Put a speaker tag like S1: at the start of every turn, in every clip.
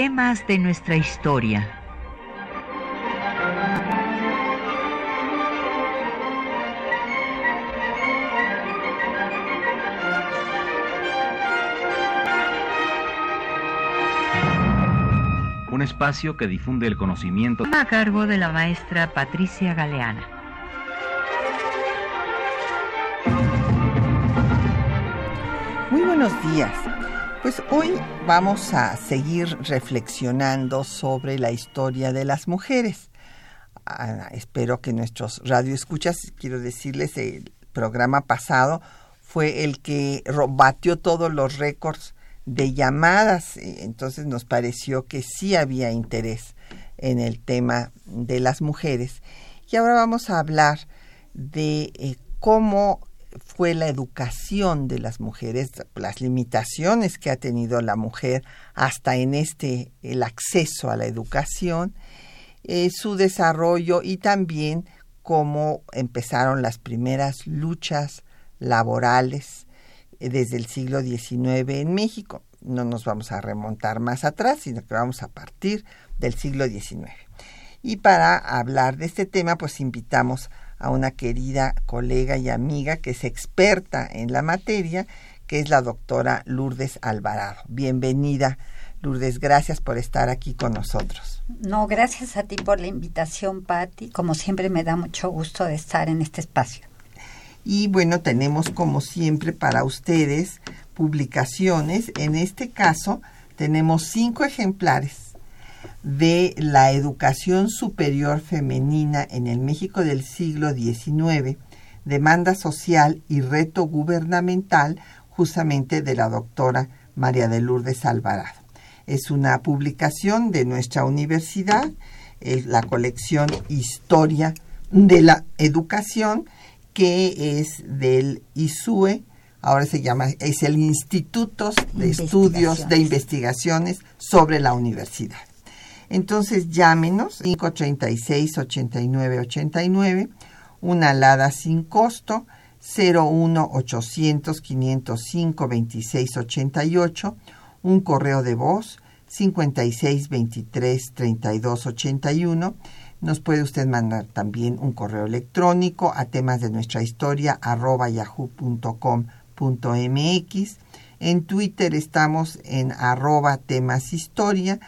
S1: temas de nuestra historia.
S2: Un espacio que difunde el conocimiento
S1: A cargo de la maestra Patricia Galeana.
S3: Muy buenos días. Pues hoy vamos a seguir reflexionando sobre la historia de las mujeres. Ah, espero que nuestros radioescuchas, quiero decirles, el programa pasado fue el que batió todos los récords de llamadas, eh, entonces nos pareció que sí había interés en el tema de las mujeres. Y ahora vamos a hablar de eh, cómo fue la educación de las mujeres, las limitaciones que ha tenido la mujer hasta en este, el acceso a la educación, eh, su desarrollo y también cómo empezaron las primeras luchas laborales eh, desde el siglo XIX en México. No nos vamos a remontar más atrás, sino que vamos a partir del siglo XIX. Y para hablar de este tema, pues invitamos a una querida colega y amiga que es experta en la materia, que es la doctora Lourdes Alvarado. Bienvenida, Lourdes, gracias por estar aquí con nosotros.
S4: No, gracias a ti por la invitación, Patti. Como siempre me da mucho gusto de estar en este espacio.
S3: Y bueno, tenemos como siempre para ustedes publicaciones. En este caso, tenemos cinco ejemplares de la educación superior femenina en el México del siglo XIX, demanda social y reto gubernamental, justamente de la doctora María de Lourdes Alvarado. Es una publicación de nuestra universidad, es la colección Historia de la Educación, que es del ISUE, ahora se llama, es el Instituto de Estudios de Investigaciones sobre la Universidad. Entonces llámenos 536-8989, una alada sin costo 01 800 505 2688, un correo de voz 56 23 32 81. Nos puede usted mandar también un correo electrónico a temas de nuestra historia arroba yahoo.com.mx. En Twitter estamos en arroba temas historia,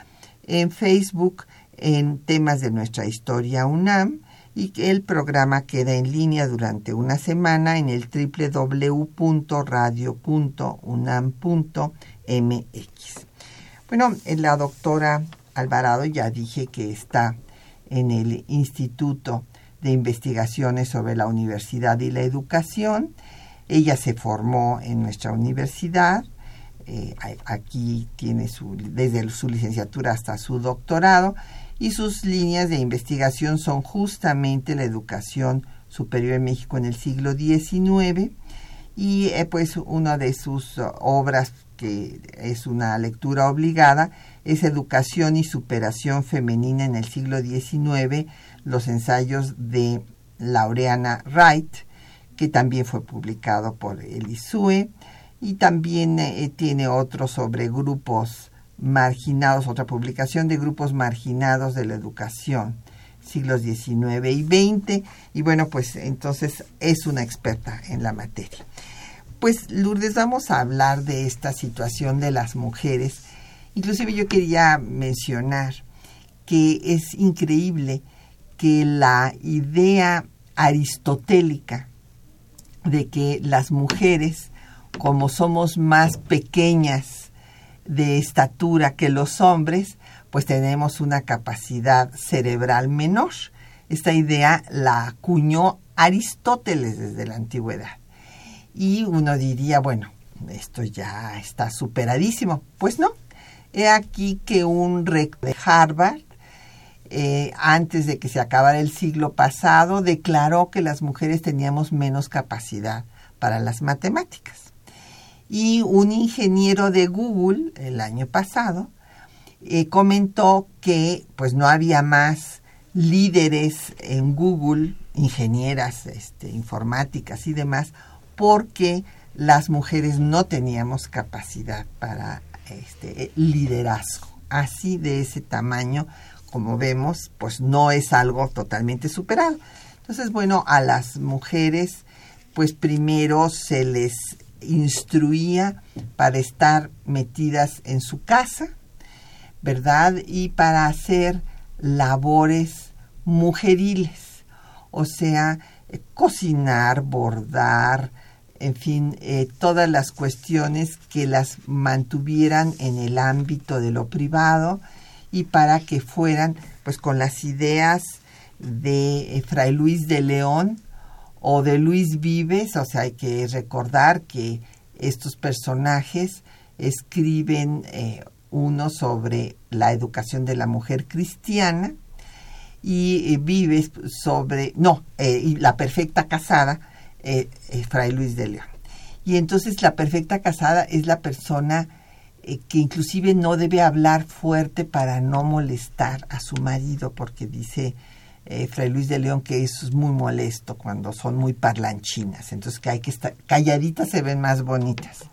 S3: en Facebook en temas de nuestra historia UNAM y que el programa queda en línea durante una semana en el www.radio.unam.mx. Bueno, la doctora Alvarado ya dije que está en el Instituto de Investigaciones sobre la Universidad y la Educación. Ella se formó en nuestra universidad. Eh, aquí tiene su, desde su licenciatura hasta su doctorado y sus líneas de investigación son justamente la educación superior en México en el siglo XIX y eh, pues una de sus obras que es una lectura obligada es Educación y Superación Femenina en el siglo XIX, los ensayos de Laureana Wright, que también fue publicado por el ISUE, y también eh, tiene otro sobre grupos marginados, otra publicación de grupos marginados de la educación, siglos XIX y XX, y bueno, pues entonces es una experta en la materia. Pues Lourdes, vamos a hablar de esta situación de las mujeres. Inclusive yo quería mencionar que es increíble que la idea aristotélica de que las mujeres, como somos más pequeñas de estatura que los hombres, pues tenemos una capacidad cerebral menor. Esta idea la acuñó Aristóteles desde la antigüedad. Y uno diría, bueno, esto ya está superadísimo. Pues no. He aquí que un rector de Harvard, eh, antes de que se acabara el siglo pasado, declaró que las mujeres teníamos menos capacidad para las matemáticas. Y un ingeniero de Google el año pasado eh, comentó que pues no había más líderes en Google, ingenieras este, informáticas y demás, porque las mujeres no teníamos capacidad para este liderazgo así de ese tamaño, como vemos, pues no es algo totalmente superado. Entonces, bueno, a las mujeres, pues primero se les instruía para estar metidas en su casa, ¿verdad? Y para hacer labores mujeriles, o sea, eh, cocinar, bordar, en fin, eh, todas las cuestiones que las mantuvieran en el ámbito de lo privado y para que fueran pues con las ideas de eh, Fray Luis de León o de Luis Vives, o sea, hay que recordar que estos personajes escriben eh, uno sobre la educación de la mujer cristiana y Vives sobre, no, y la perfecta casada, eh, eh, Fray Luis de León. Y entonces la perfecta casada es la persona eh, que inclusive no debe hablar fuerte para no molestar a su marido, porque dice Fray Luis de León que eso es muy molesto cuando son muy parlanchinas, entonces que hay que estar calladitas se ven más bonitas.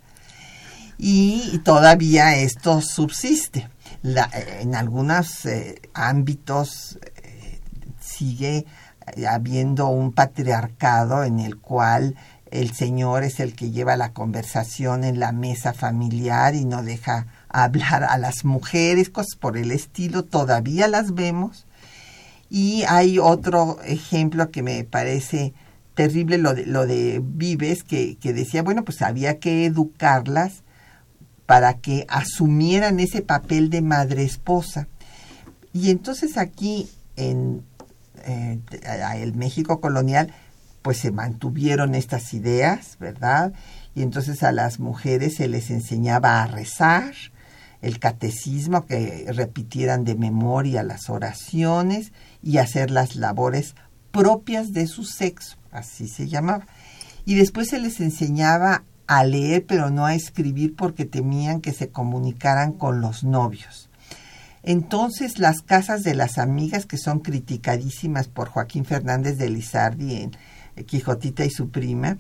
S3: Y, todavía esto subsiste. en algunos ámbitos sigue habiendo un patriarcado en el cual el señor es el que lleva la conversación en la mesa familiar y no deja hablar a las mujeres, cosas por el estilo, todavía las vemos. Y hay otro ejemplo que me parece terrible, lo de, lo de Vives, que, que decía, bueno, pues había que educarlas para que asumieran ese papel de madre esposa. Y entonces aquí en eh, el México colonial, pues se mantuvieron estas ideas, ¿verdad? Y entonces a las mujeres se les enseñaba a rezar, el catecismo, que repitieran de memoria las oraciones y hacer las labores propias de su sexo, así se llamaba. Y después se les enseñaba a leer, pero no a escribir porque temían que se comunicaran con los novios. Entonces las casas de las amigas que son criticadísimas por Joaquín Fernández de Lizardi en eh, Quijotita y su prima,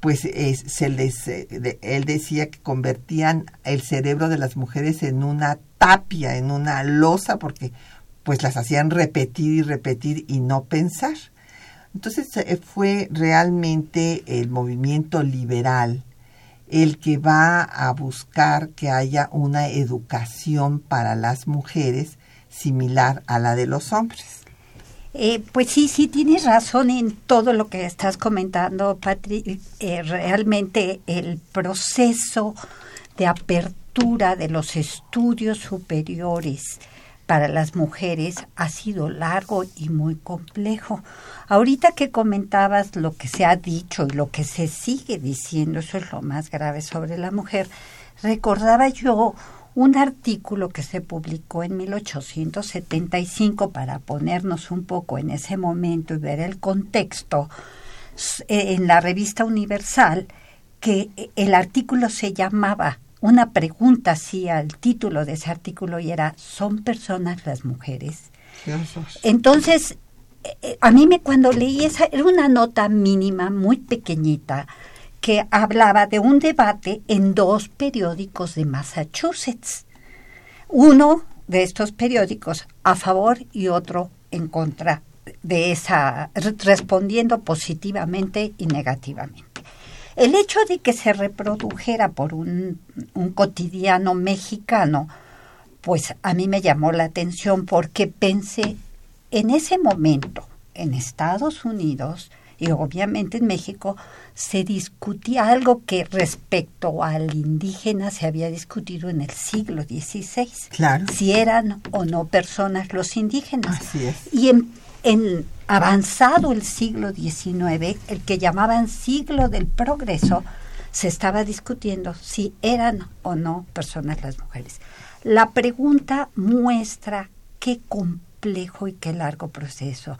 S3: pues se les, eh, él decía que convertían el cerebro de las mujeres en una tapia, en una losa, porque pues las hacían repetir y repetir y no pensar. Entonces eh, fue realmente el movimiento liberal el que va a buscar que haya una educación para las mujeres similar a la de los hombres.
S4: Eh, pues sí, sí, tienes razón en todo lo que estás comentando, Patri. Eh, realmente el proceso de apertura de los estudios superiores para las mujeres ha sido largo y muy complejo. Ahorita que comentabas lo que se ha dicho y lo que se sigue diciendo, eso es lo más grave sobre la mujer, recordaba yo un artículo que se publicó en 1875 para ponernos un poco en ese momento y ver el contexto eh, en la revista Universal, que eh, el artículo se llamaba una pregunta hacía el título de ese artículo y era ¿son personas las mujeres? Entonces, eh, eh, a mí me cuando leí esa, era una nota mínima, muy pequeñita, que hablaba de un debate en dos periódicos de Massachusetts. Uno de estos periódicos a favor y otro en contra de esa, respondiendo positivamente y negativamente. El hecho de que se reprodujera por un, cotidiano mexicano, pues a mí me llamó la atención porque pensé en ese momento, en Estados Unidos y obviamente en México, se discutía algo que respecto al indígena se había discutido en el siglo XVI.
S3: Claro.
S4: Si eran o no personas los indígenas.
S3: Así es.
S4: Y en, en avanzado el siglo XIX, el que llamaban siglo del progreso, se estaba discutiendo si eran o no personas las mujeres. La pregunta muestra qué complejo y qué largo proceso.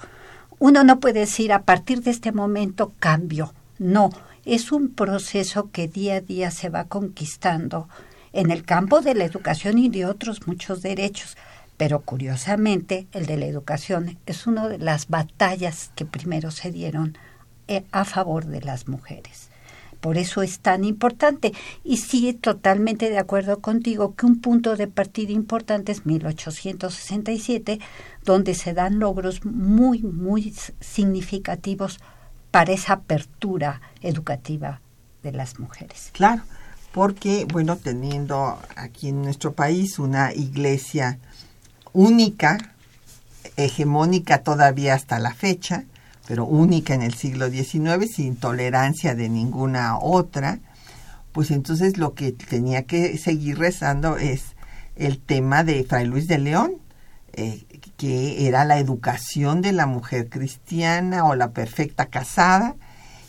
S4: Uno no puede decir a partir de este momento cambio. No, es un proceso que día a día se va conquistando en el campo de la educación y de otros muchos derechos. Pero curiosamente, el de la educación es una de las batallas que primero se dieron eh, a favor de las mujeres. Por eso es tan importante. Y sí, totalmente de acuerdo contigo que un punto de partida importante es 1867, donde se dan logros muy, muy significativos para esa apertura educativa de las mujeres.
S3: Claro, porque, bueno, teniendo aquí en nuestro país una iglesia única, hegemónica todavía hasta la fecha, pero única en el siglo XIX, sin tolerancia de ninguna otra, pues entonces lo que tenía que seguir rezando es el tema de Fray Luis de León, eh, que era la educación de la mujer cristiana o la perfecta casada,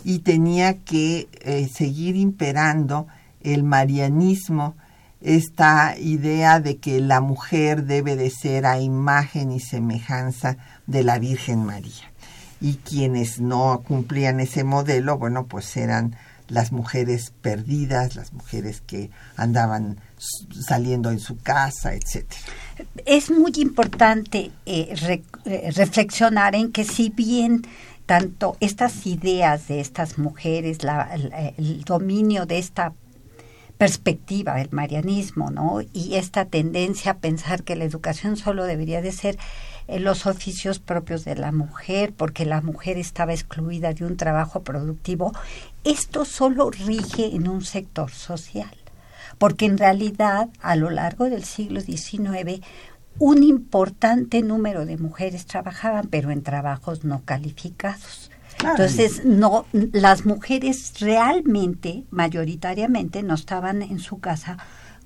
S3: y tenía que eh, seguir imperando el marianismo, esta idea de que la mujer debe de ser a imagen y semejanza de la Virgen María. Y quienes no cumplían ese modelo, bueno, pues eran las mujeres perdidas, las mujeres que andaban saliendo en su casa, etcétera.
S4: Es muy importante eh, eh, reflexionar en que si bien tanto estas ideas de estas mujeres, el dominio de esta perspectiva del marianismo, ¿no? Y esta tendencia a pensar que la educación solo debería de ser en los oficios propios de la mujer, porque la mujer estaba excluida de un trabajo productivo, esto solo rige en un sector social, porque en realidad a lo largo del siglo XIX un importante número de mujeres trabajaban, pero en trabajos no calificados. Entonces, no, las mujeres realmente, mayoritariamente, no estaban en su casa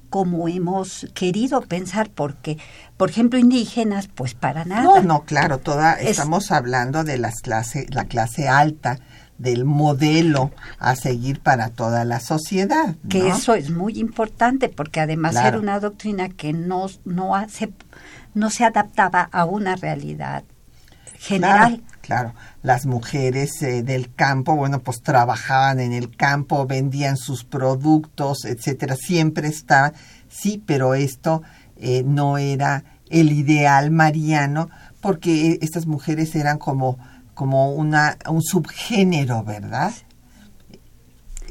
S4: como hemos querido pensar, porque, por ejemplo, indígenas, pues para nada.
S3: No, no, claro, toda, estamos hablando de las clase, la clase alta, del modelo a seguir para toda la sociedad.
S4: Que eso es muy importante, porque además era una doctrina que no, no, hace, no se adaptaba a una realidad general.
S3: Claro, las mujeres eh, del campo, bueno, pues trabajaban en el campo, vendían sus productos, etcétera, siempre estaban, sí, pero esto eh, no era el ideal mariano, porque estas mujeres eran como, como una, un subgénero, ¿verdad?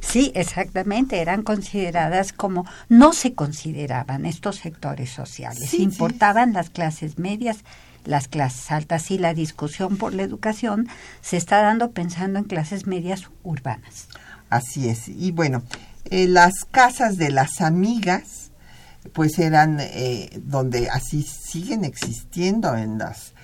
S4: Sí, exactamente, eran consideradas como, no se consideraban estos sectores sociales, importaban las clases medias las clases altas y la discusión por la educación se está dando pensando en clases medias urbanas.
S3: Así es. Y bueno, eh, las casas de las amigas, pues eran eh, donde así siguen existiendo en las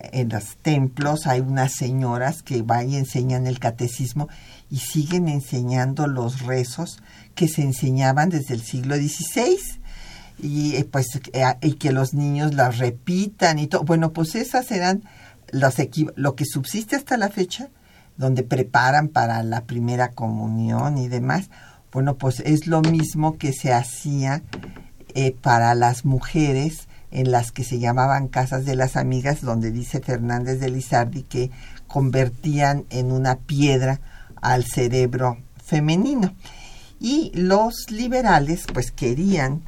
S3: en los templos hay unas señoras que van y enseñan el catecismo y siguen enseñando los rezos que se enseñaban desde el siglo XVI y eh, pues eh, y que los niños las repitan y todo. Bueno, pues esas eran los lo que subsiste hasta la fecha, donde preparan para la primera comunión y demás. Bueno, pues es lo mismo que se hacía eh, para las mujeres en las que se llamaban casas de las amigas, donde dice Fernández de Lizardi que convertían en una piedra al cerebro femenino. Y los liberales pues querían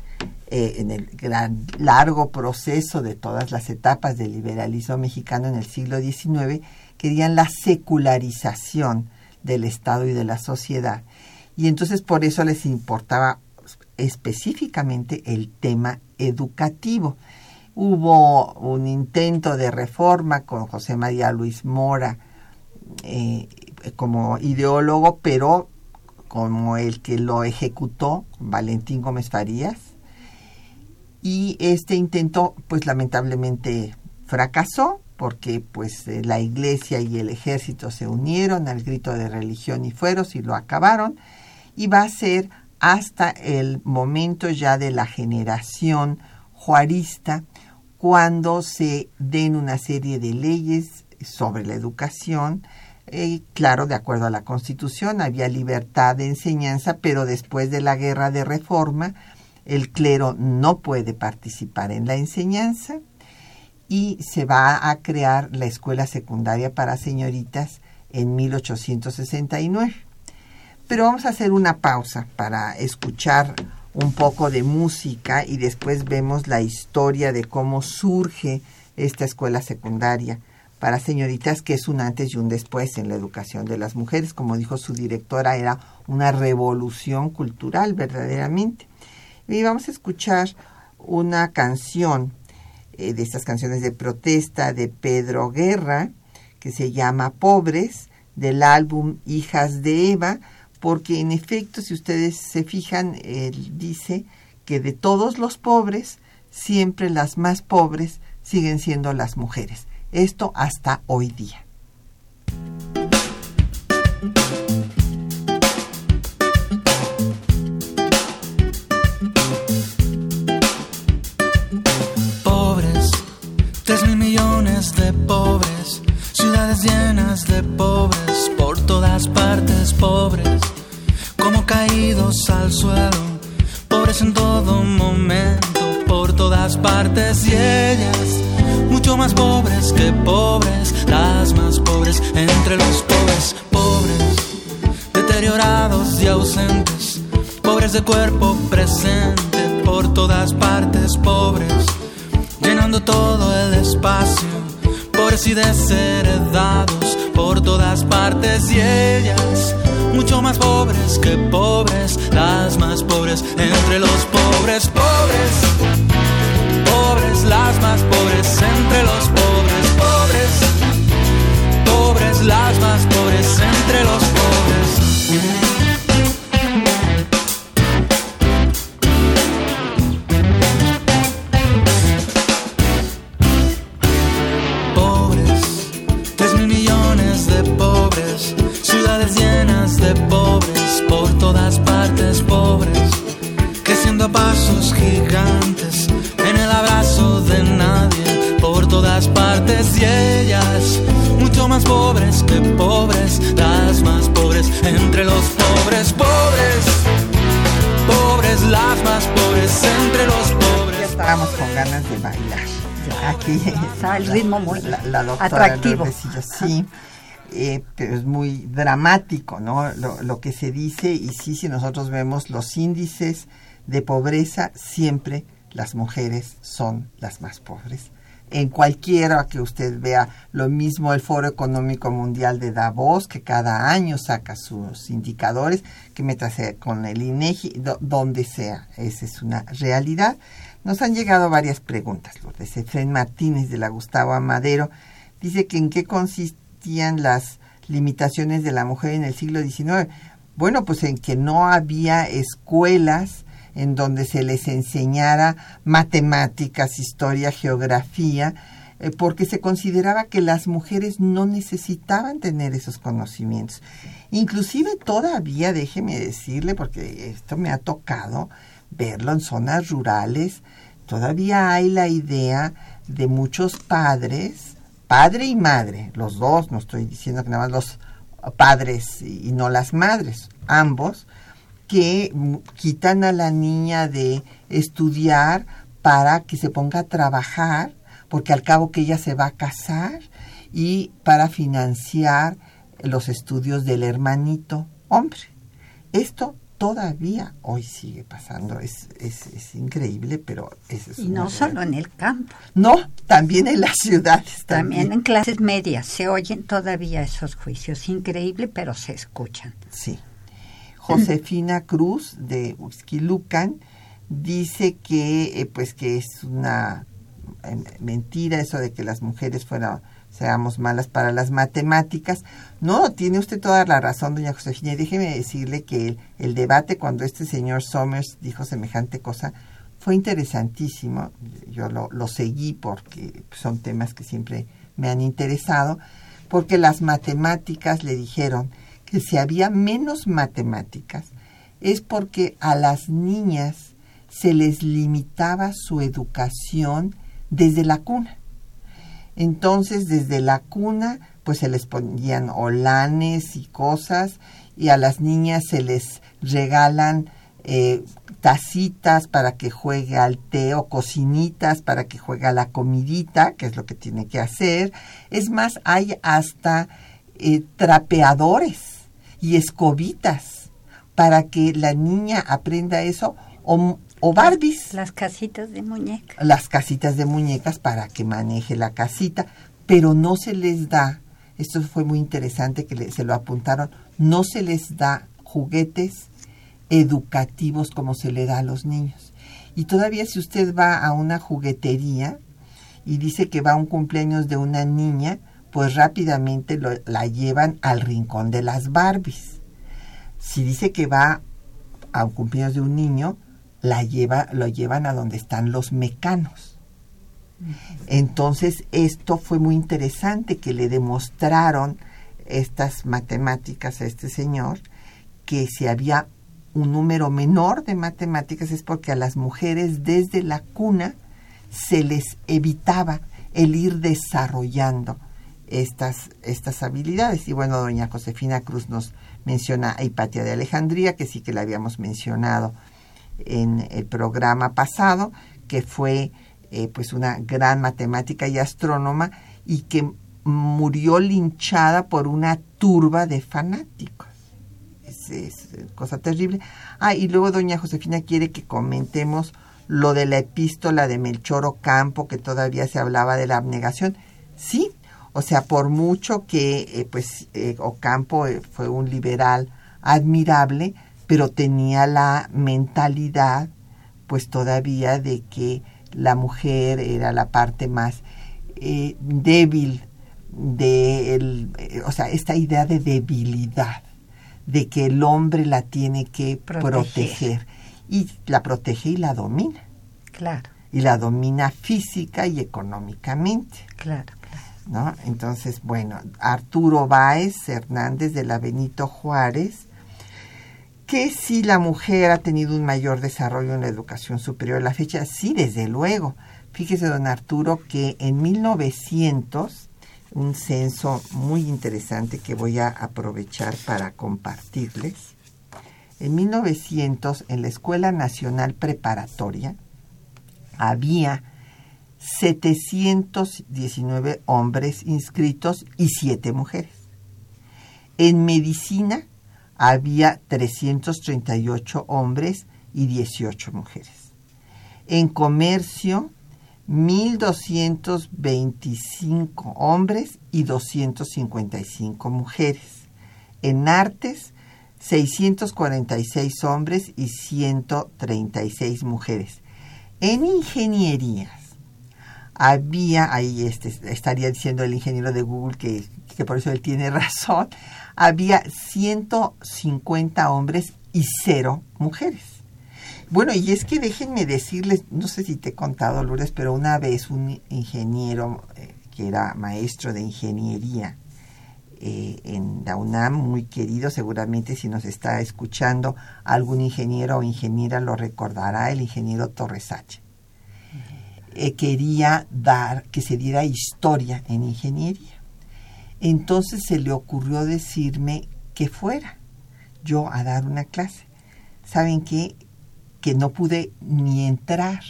S3: eh, en el gran, largo proceso de todas las etapas del liberalismo mexicano en el siglo XIX, querían la secularización del Estado y de la sociedad. Y entonces por eso les importaba específicamente el tema educativo. Hubo un intento de reforma con José María Luis Mora eh, como ideólogo, pero como el que lo ejecutó, Valentín Gómez Farías, y este intento pues lamentablemente fracasó porque pues eh, la iglesia y el ejército se unieron al grito de religión y fueros y lo acabaron. Y va a ser hasta el momento ya de la generación juarista cuando se den una serie de leyes sobre la educación eh, claro, de acuerdo a la Constitución, había libertad de enseñanza, pero después de la guerra de reforma, el clero no puede participar en la enseñanza y se va a crear la escuela secundaria para señoritas en 1869. Pero vamos a hacer una pausa para escuchar un poco de música y después vemos la historia de cómo surge esta escuela secundaria para señoritas, que es un antes y un después en la educación de las mujeres. Como dijo su directora, era una revolución cultural verdaderamente. Y vamos a escuchar una canción eh, de estas canciones de protesta de Pedro Guerra, que se llama Pobres, del álbum Hijas de Eva, porque en efecto, si ustedes se fijan, él dice que de todos los pobres, siempre las más pobres siguen siendo las mujeres. Esto hasta hoy día.
S5: Pobres, por todas partes pobres, como caídos al suelo, pobres en todo momento, por todas partes y ellas, mucho más pobres que pobres, las más pobres entre los pobres, pobres, deteriorados y ausentes, pobres de cuerpo presente, por todas partes pobres llenando todo el espacio, pobres y desheredados por todas partes y ellas, mucho más pobres que pobres, las más pobres entre los pobres, pobres, pobres, las más pobres entre los pobres, pobres, pobres, las más pobres entre los pobres. Y ellas, mucho más pobres que pobres, las más pobres entre los pobres, pobres, pobres, las más pobres entre los
S3: Ya
S5: pobres.
S3: estábamos con ganas de bailar. Aquí
S4: Está el ritmo muy
S3: la, la doctora
S4: atractivo.
S3: Lourdesillo, sí, eh, pero es muy dramático, ¿no? Lo, lo que se dice y sí, si nosotros vemos los índices de pobreza, siempre las mujeres son las más pobres. En cualquiera que usted vea, lo mismo el Foro Económico Mundial de Davos, que cada año saca sus indicadores, que metas con el INEGI, do- donde sea, esa es una realidad. Nos han llegado varias preguntas, Lourdes. Efren Martínez de la Gustavo Amadero dice que en qué consistían las limitaciones de la mujer en el siglo XIX. Bueno, pues en que no había escuelas en donde se les enseñara matemáticas, historia, geografía, eh, porque se consideraba que las mujeres no necesitaban tener esos conocimientos. Inclusive todavía, déjeme decirle, porque esto me ha tocado verlo en zonas rurales, todavía hay la idea de muchos padres, padre y madre, los dos, no estoy diciendo que nada más los padres y y no las madres, ambos, que quitan a la niña de estudiar para que se ponga a trabajar, porque al cabo que ella se va a casar y para financiar los estudios del hermanito hombre. Esto todavía hoy sigue pasando, es, es, es increíble, pero es,
S4: Y no solo en el campo,
S3: No, también en las ciudades.
S4: también
S3: También,
S4: en clases medias se oyen todavía esos juicios. Increíble, pero se escuchan.
S3: Sí. Josefina Cruz de Huixquilucan dice que eh, pues que es una eh, mentira eso de que las mujeres fueran seamos malas para las matemáticas. No, tiene usted toda la razón, doña Josefina. Y déjeme decirle que el, debate cuando este señor Somers dijo semejante cosa fue interesantísimo. Yo lo seguí porque son temas que siempre me han interesado, porque las matemáticas le dijeron que si había menos matemáticas es porque a las niñas se les limitaba su educación desde la cuna. Entonces, desde la cuna, pues se les ponían olanes y cosas, y a las niñas se les regalan eh, tacitas para que juegue al té o cocinitas para que juegue a la comidita, que es lo que tiene que hacer. Es más, hay hasta eh, trapeadores y escobitas para que la niña aprenda eso, o, o Barbies
S4: Las casitas de muñeca.
S3: las casitas de muñecas para que maneje la casita. pero no se les da, esto fue muy interesante que se lo apuntaron, no se les da juguetes educativos como se le da a los niños. Y todavía si usted va a una juguetería y dice que va a un cumpleaños de una niña, pues rápidamente la llevan al rincón de las Barbies. Si dice que va a un cumpleaños de un niño, la lleva, lo llevan a donde están los mecanos. Entonces, esto fue muy interesante que le demostraron estas matemáticas a este señor que si había un número menor de matemáticas es porque a las mujeres desde la cuna se les evitaba el ir desarrollando estas, estas habilidades. Y bueno, doña Josefina Cruz nos menciona a Hipatia de Alejandría, que sí que la habíamos mencionado en el programa pasado, que fue eh, pues una gran matemática y astrónoma y que murió linchada por una turba de fanáticos. Es, es, cosa terrible. Ah, y luego doña Josefina quiere que comentemos lo de la epístola de Melchor Ocampo, que todavía se hablaba de la abnegación. Sí, o sea, por mucho que eh, pues eh, Ocampo eh, fue un liberal admirable, pero tenía la mentalidad pues todavía de que la mujer era la parte más débil de el, o sea, esta idea de debilidad, de que el hombre la tiene que proteger. y la protege y la domina.
S4: Claro.
S3: Y la domina física y económicamente.
S4: Claro.
S3: ¿No? Entonces, bueno, Arturo Báez Hernández de la Benito Juárez, que si la mujer ha tenido un mayor desarrollo en la educación superior la fecha, sí, desde luego. Fíjese, don Arturo, que en 1900, un censo muy interesante que voy a aprovechar para compartirles, en 1900, en la Escuela Nacional Preparatoria, había 719 hombres inscritos y 7 mujeres. En medicina había 338 hombres y 18 mujeres. En comercio, 1.225 hombres y 255 mujeres. En artes, 646 hombres y 136 mujeres. En ingeniería, había, ahí este, estaría diciendo el ingeniero de Google que, que por eso él tiene razón, había 150 hombres y cero mujeres. Bueno, y es que déjenme decirles, no sé si te he contado, Lourdes, pero una vez un ingeniero eh, que era maestro de ingeniería eh, en la UNAM, muy querido, seguramente si nos está escuchando algún ingeniero o ingeniera lo recordará, el ingeniero Torres H. Eh, quería dar, que se diera historia en ingeniería. Entonces se le ocurrió decirme que fuera yo a dar una clase. ¿Saben qué? Que no pude ni entrar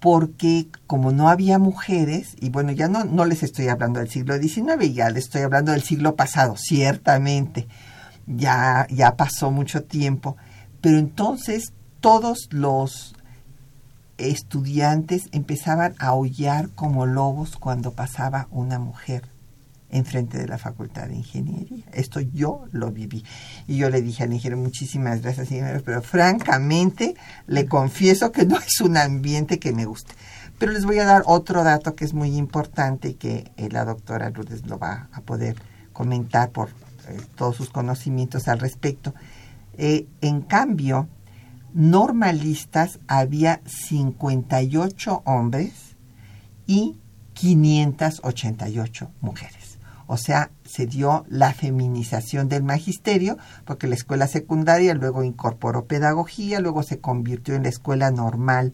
S3: porque como no había mujeres, y bueno, ya no, no les estoy hablando del siglo XIX, ya les estoy hablando del siglo pasado, ciertamente, ya, ya pasó mucho tiempo, pero entonces todos los estudiantes empezaban a aullar como lobos cuando pasaba una mujer enfrente de la Facultad de Ingeniería. Esto yo lo viví. Y yo le dije al ingeniero, muchísimas gracias, pero francamente le confieso que no es un ambiente que me guste. Pero les voy a dar otro dato que es muy importante y que eh, la doctora Lourdes lo va a poder comentar por eh, todos sus conocimientos al respecto. Eh, en cambio, normalistas había 58 hombres y 588 mujeres. O sea, se dio la feminización del magisterio, porque la escuela secundaria luego incorporó pedagogía, luego se convirtió en la escuela normal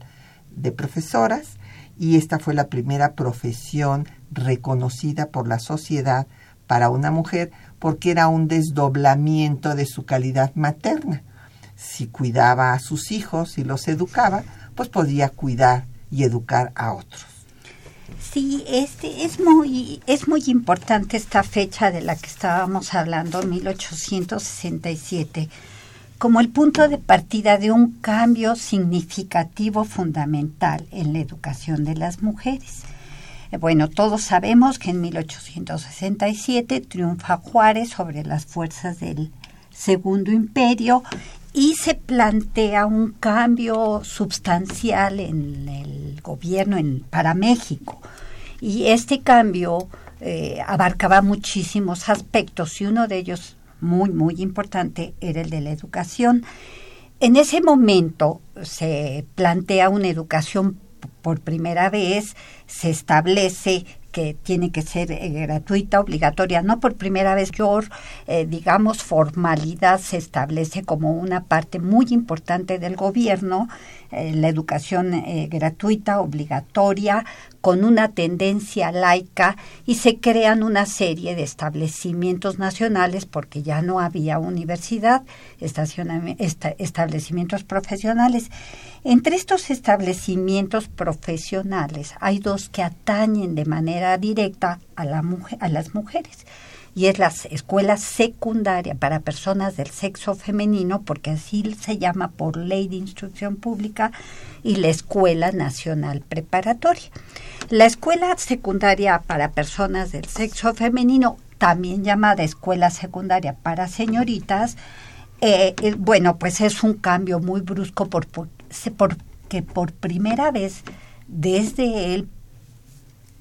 S3: de profesoras, y esta fue la primera profesión reconocida por la sociedad para una mujer, porque era un desdoblamiento de su calidad materna si cuidaba a sus hijos y los educaba, pues podía cuidar y educar a otros.
S4: Sí, este es muy es muy importante esta fecha de la que estábamos hablando, 1867, como el punto de partida de un cambio significativo fundamental en la educación de las mujeres. Eh, bueno, todos sabemos que en 1867 triunfa Juárez sobre las fuerzas del Segundo Imperio y se plantea un cambio sustancial en el gobierno en, para México. Y este cambio eh, abarcaba muchísimos aspectos y uno de ellos muy, muy importante era el de la educación. En ese momento se plantea una educación por primera vez, se establece que tiene que ser eh, gratuita, obligatoria. No por primera vez, por, eh, digamos, formalidad se establece como una parte muy importante del gobierno, eh, la educación gratuita, obligatoria, con una tendencia laica y se crean una serie de establecimientos nacionales porque ya no había universidad, establecimientos profesionales. Entre estos establecimientos profesionales hay dos que atañen de manera directa a, la a las mujeres y es la escuela secundaria para personas del sexo femenino, porque así se llama por ley de instrucción pública, y la Escuela Nacional Preparatoria. La escuela secundaria para personas del sexo femenino, también llamada escuela secundaria para señoritas, eh, eh, bueno, pues es un cambio muy brusco por, porque por primera vez desde el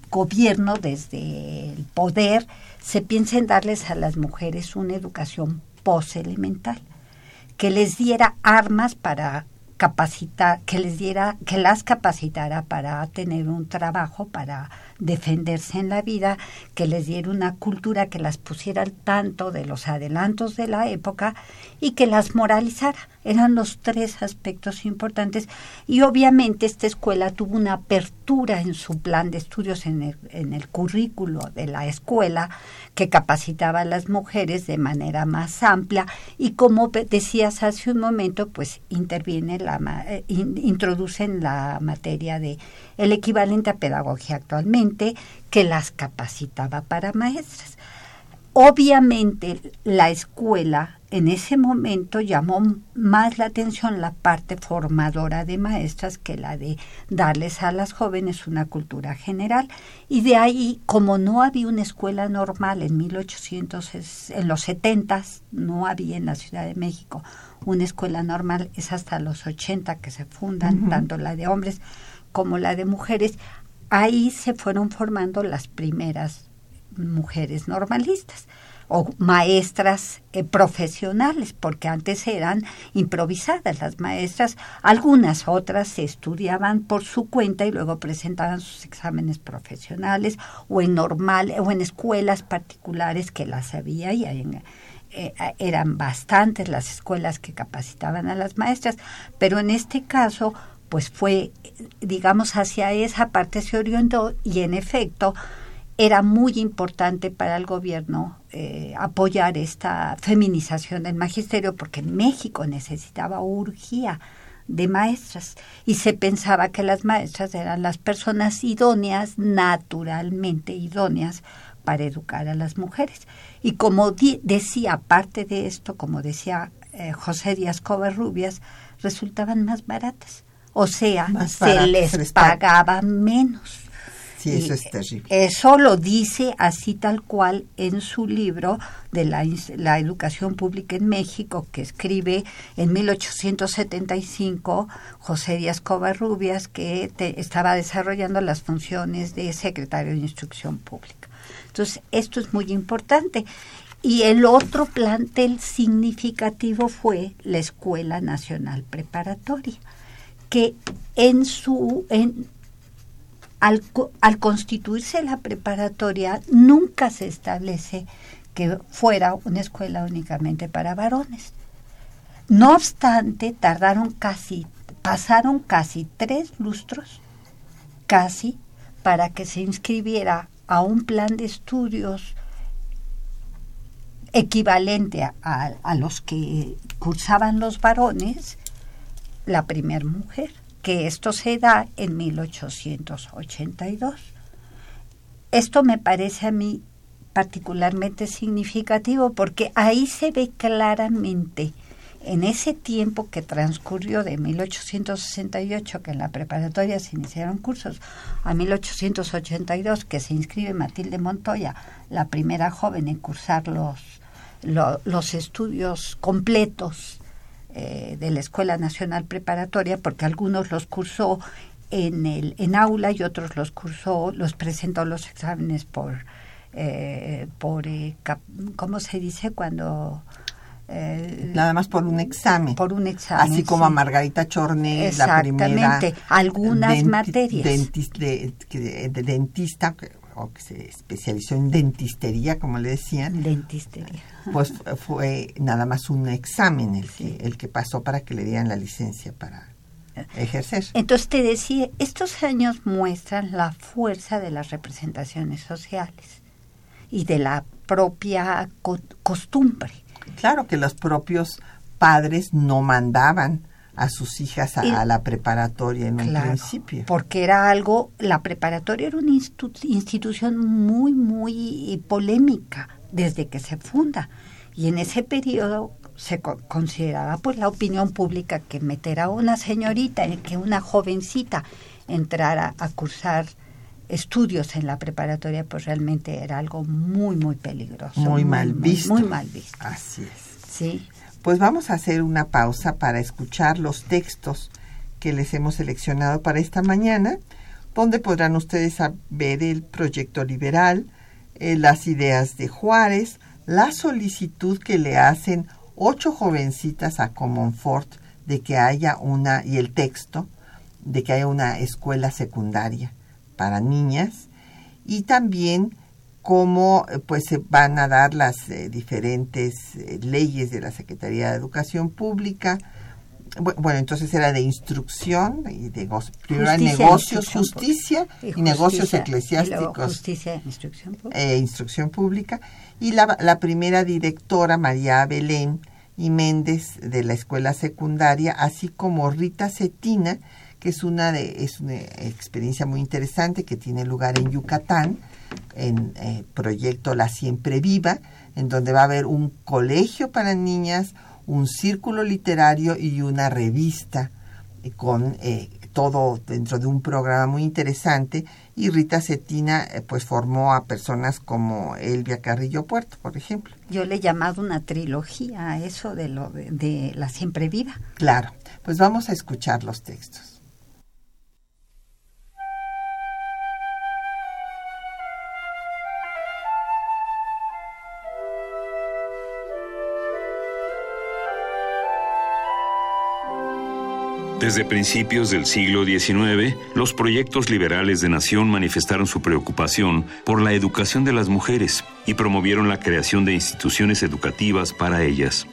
S4: gobierno, desde el poder, se piensa en darles a las mujeres una educación post-elemental, que les diera armas para capacitar, que les diera, que las capacitara para tener un trabajo, para defenderse en la vida, que les diera una cultura que las pusiera al tanto de los adelantos de la época y que las moralizara. Eran los tres aspectos importantes. Y obviamente esta escuela tuvo una apertura en su plan de estudios en el, currículo de la escuela que capacitaba a las mujeres de manera más amplia. Y como decías hace un momento, pues interviene la eh, introduce en la materia de el equivalente a pedagogía actualmente que las capacitaba para maestras. Obviamente la escuela en ese momento llamó más la atención la parte formadora de maestras que la de darles a las jóvenes una cultura general. Y de ahí, como no había una escuela normal en 1800, en los 70 no había en la Ciudad de México una escuela normal, es hasta los 80 que se fundan, tanto la de hombres como la de mujeres. Ahí se fueron formando las primeras mujeres normalistas o maestras eh, profesionales, porque antes eran improvisadas las maestras, algunas otras se estudiaban por su cuenta y luego presentaban sus exámenes profesionales o en normal o en escuelas particulares que las había y eh, eran bastantes las escuelas que capacitaban a las maestras, pero en este caso pues fue digamos hacia esa parte se orientó y en efecto era muy importante para el gobierno eh, apoyar esta feminización del magisterio porque México necesitaba urgía de maestras y se pensaba que las maestras eran las personas idóneas, naturalmente idóneas para educar a las mujeres. Y como decía, aparte de esto, como decía eh, José Díaz Covarrubias, resultaban más baratas. O sea, se les pagaba menos.
S3: Sí, eso es terrible.
S4: Eso lo dice así tal cual en su libro de la, la educación pública en México, que escribe en 1875 José Díaz Covarrubias, que estaba desarrollando las funciones de secretario de Instrucción Pública. Entonces, esto es muy importante. Y el otro plantel significativo fue la Escuela Nacional Preparatoria, que en su en, al, constituirse la preparatoria, nunca se establece que fuera una escuela únicamente para varones. No obstante, tardaron casi, pasaron casi tres lustros, casi, para que se inscribiera a un plan de estudios equivalente a, a los que cursaban los varones, la primera mujer que esto se da en 1882. Esto me parece a mí particularmente significativo porque ahí se ve claramente en ese tiempo que transcurrió de 1868, que en la preparatoria se iniciaron cursos, a 1882, que se inscribe Matilde Montoya, la primera joven en cursar los, los estudios completos eh, de la Escuela Nacional Preparatoria, porque algunos los cursó en, el, en aula y otros los cursó, los presentó los exámenes por, eh, por eh, ¿cómo se dice? Cuando
S3: eh, Nada más por un examen.
S4: Por un examen.
S3: Así como a Margarita Chorné, la primera.
S4: Algunas materias.
S3: de, dentista, o que se especializó en dentistería, como le decían.
S4: Dentistería.
S3: Pues fue nada más un examen el, que, el que pasó para que le dieran la licencia para ejercer.
S4: Entonces te decía, estos años muestran la fuerza de las representaciones sociales y de la propia costumbre
S3: Claro que los propios padres no mandaban a sus hijas a, la preparatoria en un principio.
S4: Porque era algo, la preparatoria era una institución muy, muy polémica desde que se funda. Y en ese periodo se consideraba pues la opinión pública que meter a una señorita, que una jovencita entrara a cursar estudios en la preparatoria, pues realmente era algo muy, muy peligroso.
S3: Muy, mal visto.
S4: Muy, mal visto.
S3: Así es.
S4: Sí.
S3: Pues vamos a hacer una pausa para escuchar los textos que les hemos seleccionado para esta mañana, donde podrán ustedes ver el proyecto liberal, eh, las ideas de Juárez, la solicitud que le hacen ocho jovencitas a Comonfort de que haya una, y el texto, de que haya una escuela secundaria para niñas y también cómo eh, pues se van a dar las eh, diferentes eh, leyes de la Secretaría de Educación Pública. Bueno, entonces era de instrucción y de primero negocios, justicia y, negocios eclesiásticos.
S4: justicia e instrucción pública.
S3: E instrucción pública. Y la, la primera directora, María Belén y Méndez, de la escuela secundaria, así como Rita Cetina, que es una, de, es una experiencia muy interesante que tiene lugar en Yucatán, en eh, proyecto La Siempre Viva, en donde va a haber un colegio para niñas, un círculo literario y una revista eh, con eh, todo dentro de un programa muy interesante y Rita Cetina pues formó a personas como Elvia Carrillo Puerto, por ejemplo.
S4: Yo le he llamado una trilogía a eso de lo de la siempre viva.
S3: Claro, pues vamos a escuchar los textos.
S6: Desde principios del siglo XIX, los proyectos liberales de nación manifestaron su preocupación por la educación de las mujeres y promovieron la creación de instituciones educativas para ellas.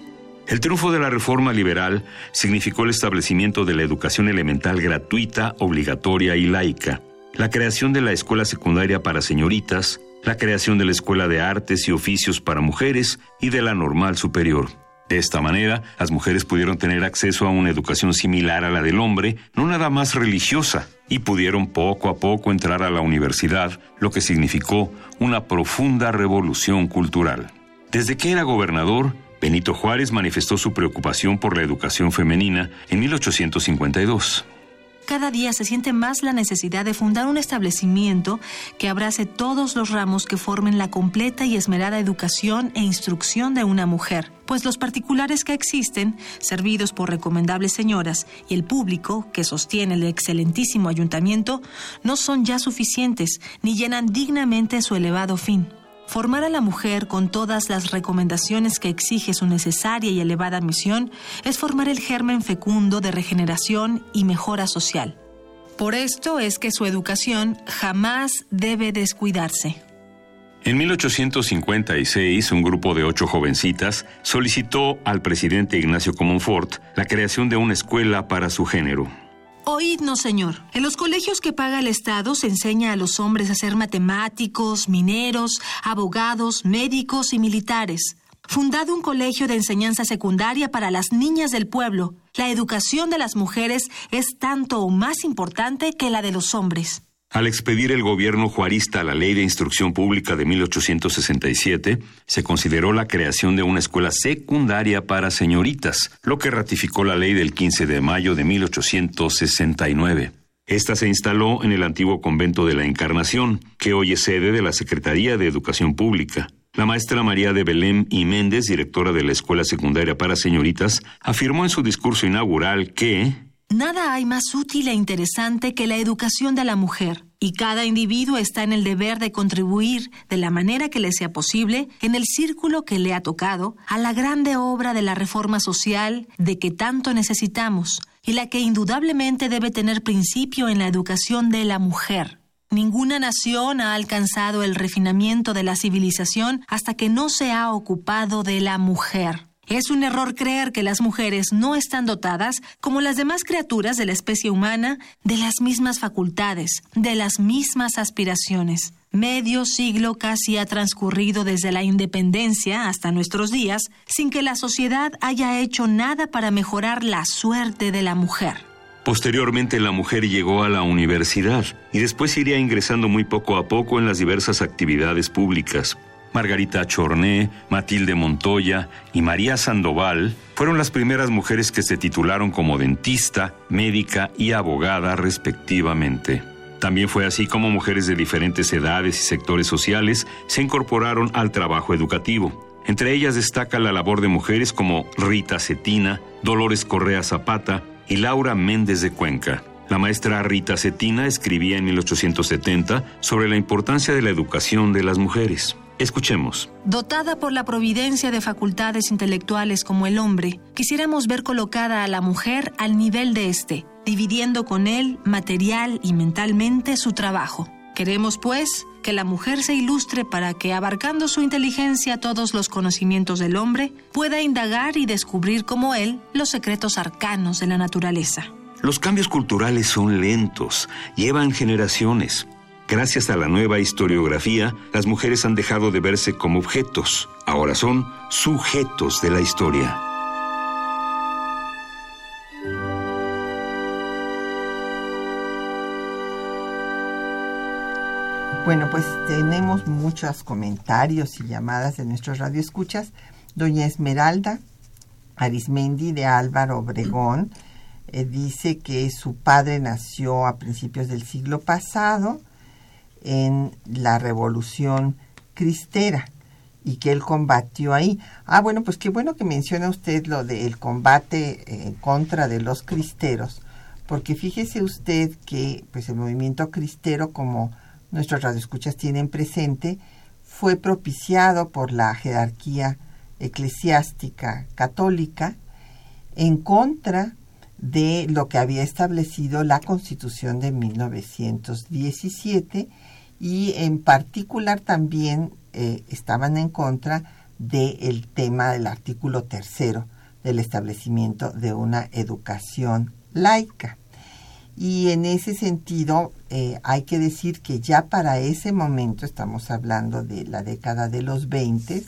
S6: El triunfo de la reforma liberal significó el establecimiento de la educación elemental gratuita, obligatoria y laica, la creación de la escuela secundaria para señoritas, la creación de la escuela de artes y oficios para mujeres y de la normal superior. De esta manera, las mujeres pudieron tener acceso a una educación similar a la del hombre, no nada más religiosa, y pudieron poco a poco entrar a la universidad, lo que significó una profunda revolución cultural. Desde que era gobernador, Benito Juárez manifestó su preocupación por la educación femenina en 1852
S7: cada día se siente más la necesidad de fundar un establecimiento que abrace todos los ramos que formen la completa y esmerada educación e instrucción de una mujer, pues los particulares que existen, servidos por recomendables señoras, y el público que sostiene el excelentísimo ayuntamiento, no son ya suficientes ni llenan dignamente su elevado fin. Formar a la mujer con todas las recomendaciones que exige su necesaria y elevada misión es formar el germen fecundo de regeneración y mejora social. Por esto es que su educación jamás debe descuidarse.
S6: En 1856, un grupo de ocho jovencitas solicitó al presidente Ignacio Comonfort la creación de una escuela para su género.
S7: Oídnos, señor. En los colegios que paga el Estado se enseña a los hombres a ser matemáticos, mineros, abogados, médicos y militares. Fundado un colegio de enseñanza secundaria para las niñas del pueblo. La educación de las mujeres es tanto o más importante que la de los hombres.
S6: Al expedir el gobierno juarista la Ley de Instrucción Pública de 1867, se consideró la creación de una escuela secundaria para señoritas, lo que ratificó la ley del 15 de mayo de 1869. Esta se instaló en el antiguo convento de la Encarnación, que hoy es sede de la Secretaría de Educación Pública. La maestra María de Belém y Méndez, directora de la Escuela Secundaria para Señoritas, afirmó en su discurso inaugural que
S7: Nada hay más útil e interesante que la educación de la mujer, y cada individuo está en el deber de contribuir, de la manera que le sea posible, en el círculo que le ha tocado, a la grande obra de la reforma social de que tanto necesitamos, y la que indudablemente debe tener principio en la educación de la mujer. Ninguna nación ha alcanzado el refinamiento de la civilización hasta que no se ha ocupado de la mujer. Es un error creer que las mujeres no están dotadas, como las demás criaturas de la especie humana, de las mismas facultades, de las mismas aspiraciones. Medio siglo casi ha transcurrido desde la independencia hasta nuestros días sin que la sociedad haya hecho nada para mejorar la suerte de la mujer.
S6: Posteriormente la mujer llegó a la universidad y después iría ingresando muy poco a poco en las diversas actividades públicas. Margarita Chorné, Matilde Montoya y María Sandoval fueron las primeras mujeres que se titularon como dentista, médica y abogada respectivamente. También fue así como mujeres de diferentes edades y sectores sociales se incorporaron al trabajo educativo. Entre ellas destaca la labor de mujeres como Rita Cetina, Dolores Correa Zapata y Laura Méndez de Cuenca. La maestra Rita Cetina escribía en 1870 sobre la importancia de la educación de las mujeres. Escuchemos.
S7: Dotada por la providencia de facultades intelectuales como el hombre, quisiéramos ver colocada a la mujer al nivel de éste, dividiendo con él material y mentalmente su trabajo. Queremos, pues, que la mujer se ilustre para que, abarcando su inteligencia todos los conocimientos del hombre, pueda indagar y descubrir como él los secretos arcanos de la naturaleza.
S6: Los cambios culturales son lentos, llevan generaciones. Gracias a la nueva historiografía, las mujeres han dejado de verse como objetos, ahora son sujetos de la historia.
S3: Bueno, pues tenemos muchos comentarios y llamadas de nuestros radioescuchas. Doña Esmeralda Arismendi de Álvaro Obregón eh, dice que su padre nació a principios del siglo pasado en la revolución cristera y que él combatió ahí. Ah, bueno, pues qué bueno que menciona usted lo del combate en contra de los cristeros, porque fíjese usted que pues el movimiento cristero, como nuestros radioescuchas tienen presente, fue propiciado por la jerarquía eclesiástica católica en contra de lo que había establecido la Constitución de 1917 y en particular también eh, estaban en contra del tema del artículo tercero del establecimiento de una educación laica. Y en ese sentido eh, hay que decir que ya para ese momento, estamos hablando de la década de los 20,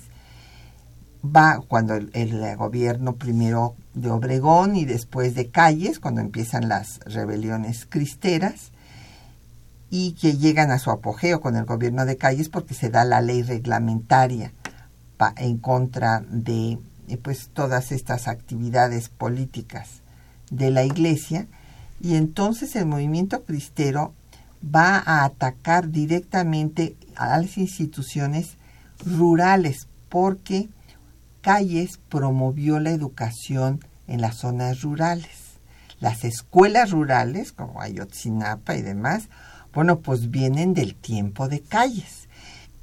S3: va cuando el, gobierno primero de Obregón y después de Calles, cuando empiezan las rebeliones cristeras, y que llegan a su apogeo con el gobierno de Calles porque se da la ley reglamentaria en contra de eh, pues todas estas actividades políticas de la iglesia y entonces el movimiento cristero va a atacar directamente a las instituciones rurales porque Calles promovió la educación en las zonas rurales. Las escuelas rurales, como Ayotzinapa y demás, bueno, pues vienen del tiempo de Calles,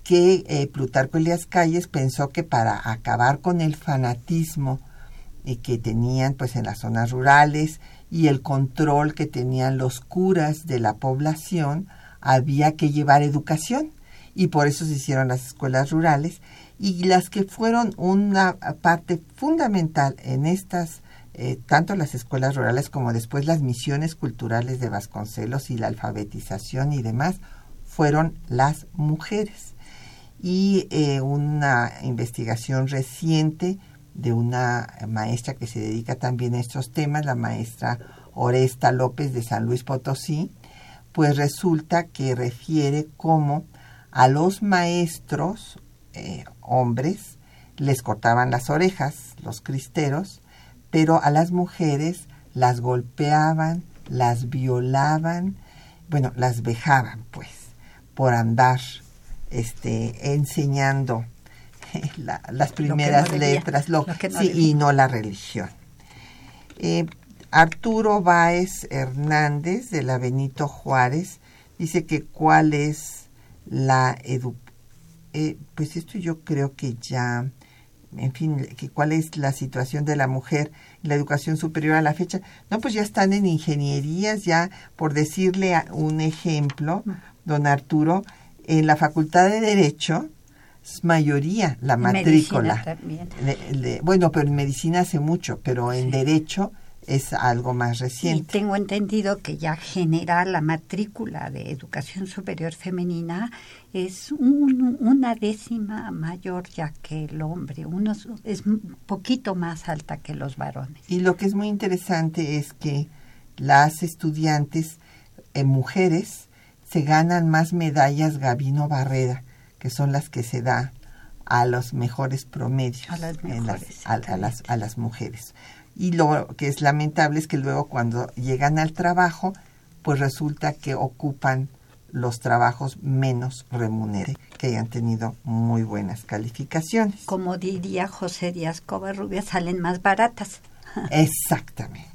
S3: que eh, Plutarco Elías Calles pensó que para acabar con el fanatismo eh, que tenían pues en las zonas rurales y el control que tenían los curas de la población, había que llevar educación. Y por eso se hicieron las escuelas rurales. Y las que fueron una parte fundamental en estas eh, tanto las escuelas rurales como después las misiones culturales de Vasconcelos y la alfabetización y demás, fueron las mujeres. Y eh, una investigación reciente de una maestra que se dedica también a estos temas, la maestra Oresta López de San Luis Potosí, pues resulta que refiere cómo a los maestros eh, hombres les cortaban las orejas, los cristeros, pero a las mujeres las golpeaban, las violaban, bueno, las vejaban, pues, por andar este, enseñando las primeras letras lo, sí, y no la religión. Eh, Arturo Báez Hernández de la Benito Juárez dice que cuál es la edu eh, pues esto yo creo que ya en fin, que cuál es la situación de la mujer en la educación superior a la fecha. No, pues ya están en ingenierías, ya por decirle un ejemplo, don Arturo, en la Facultad de Derecho es mayoría la matrícula. bueno, pero en medicina hace mucho, pero en Derecho es algo más reciente.
S4: Y tengo entendido que ya general la matrícula de educación superior femenina es una décima mayor ya que el hombre, uno es un poquito más alta que los varones.
S3: Y lo que es muy interesante es que las estudiantes eh, mujeres se ganan más medallas Gabino Barrera, que son las que se da a los mejores promedios
S4: a las,
S3: a las mujeres. Y lo que es lamentable es que luego cuando llegan al trabajo, pues resulta que ocupan los trabajos menos remunerados, que hayan tenido muy buenas calificaciones.
S4: Como diría José Díaz Covarrubias, salen más baratas.
S3: Exactamente.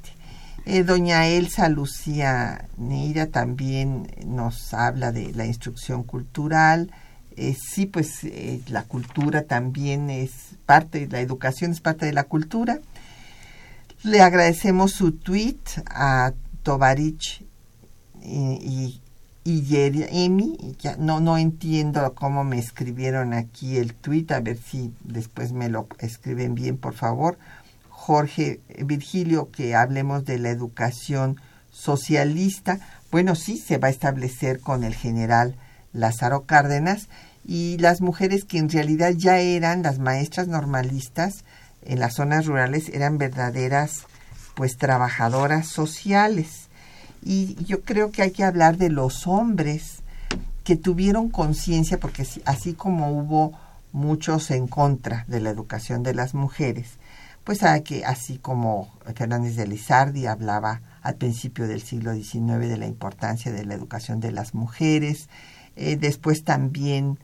S3: Eh, doña Elsa Lucía Neira también nos habla de la instrucción cultural. Eh, sí, pues eh, la cultura también es parte, la educación es parte de la cultura. Le agradecemos su tweet a Tovarich y, y, Emi. Ya no, no entiendo cómo me escribieron aquí el tweet. A ver si después me lo escriben bien, por favor. Jorge Virgilio, que hablemos de la educación socialista. Bueno, sí, se va a establecer con el general Lázaro Cárdenas y las mujeres que en realidad ya eran las maestras normalistas en las zonas rurales eran verdaderas pues trabajadoras sociales. Y yo creo que hay que hablar de los hombres que tuvieron conciencia, porque así como hubo muchos en contra de la educación de las mujeres, pues hay que, así como Fernández de Lizardi hablaba al principio del siglo XIX de la importancia de la educación de las mujeres, eh, después también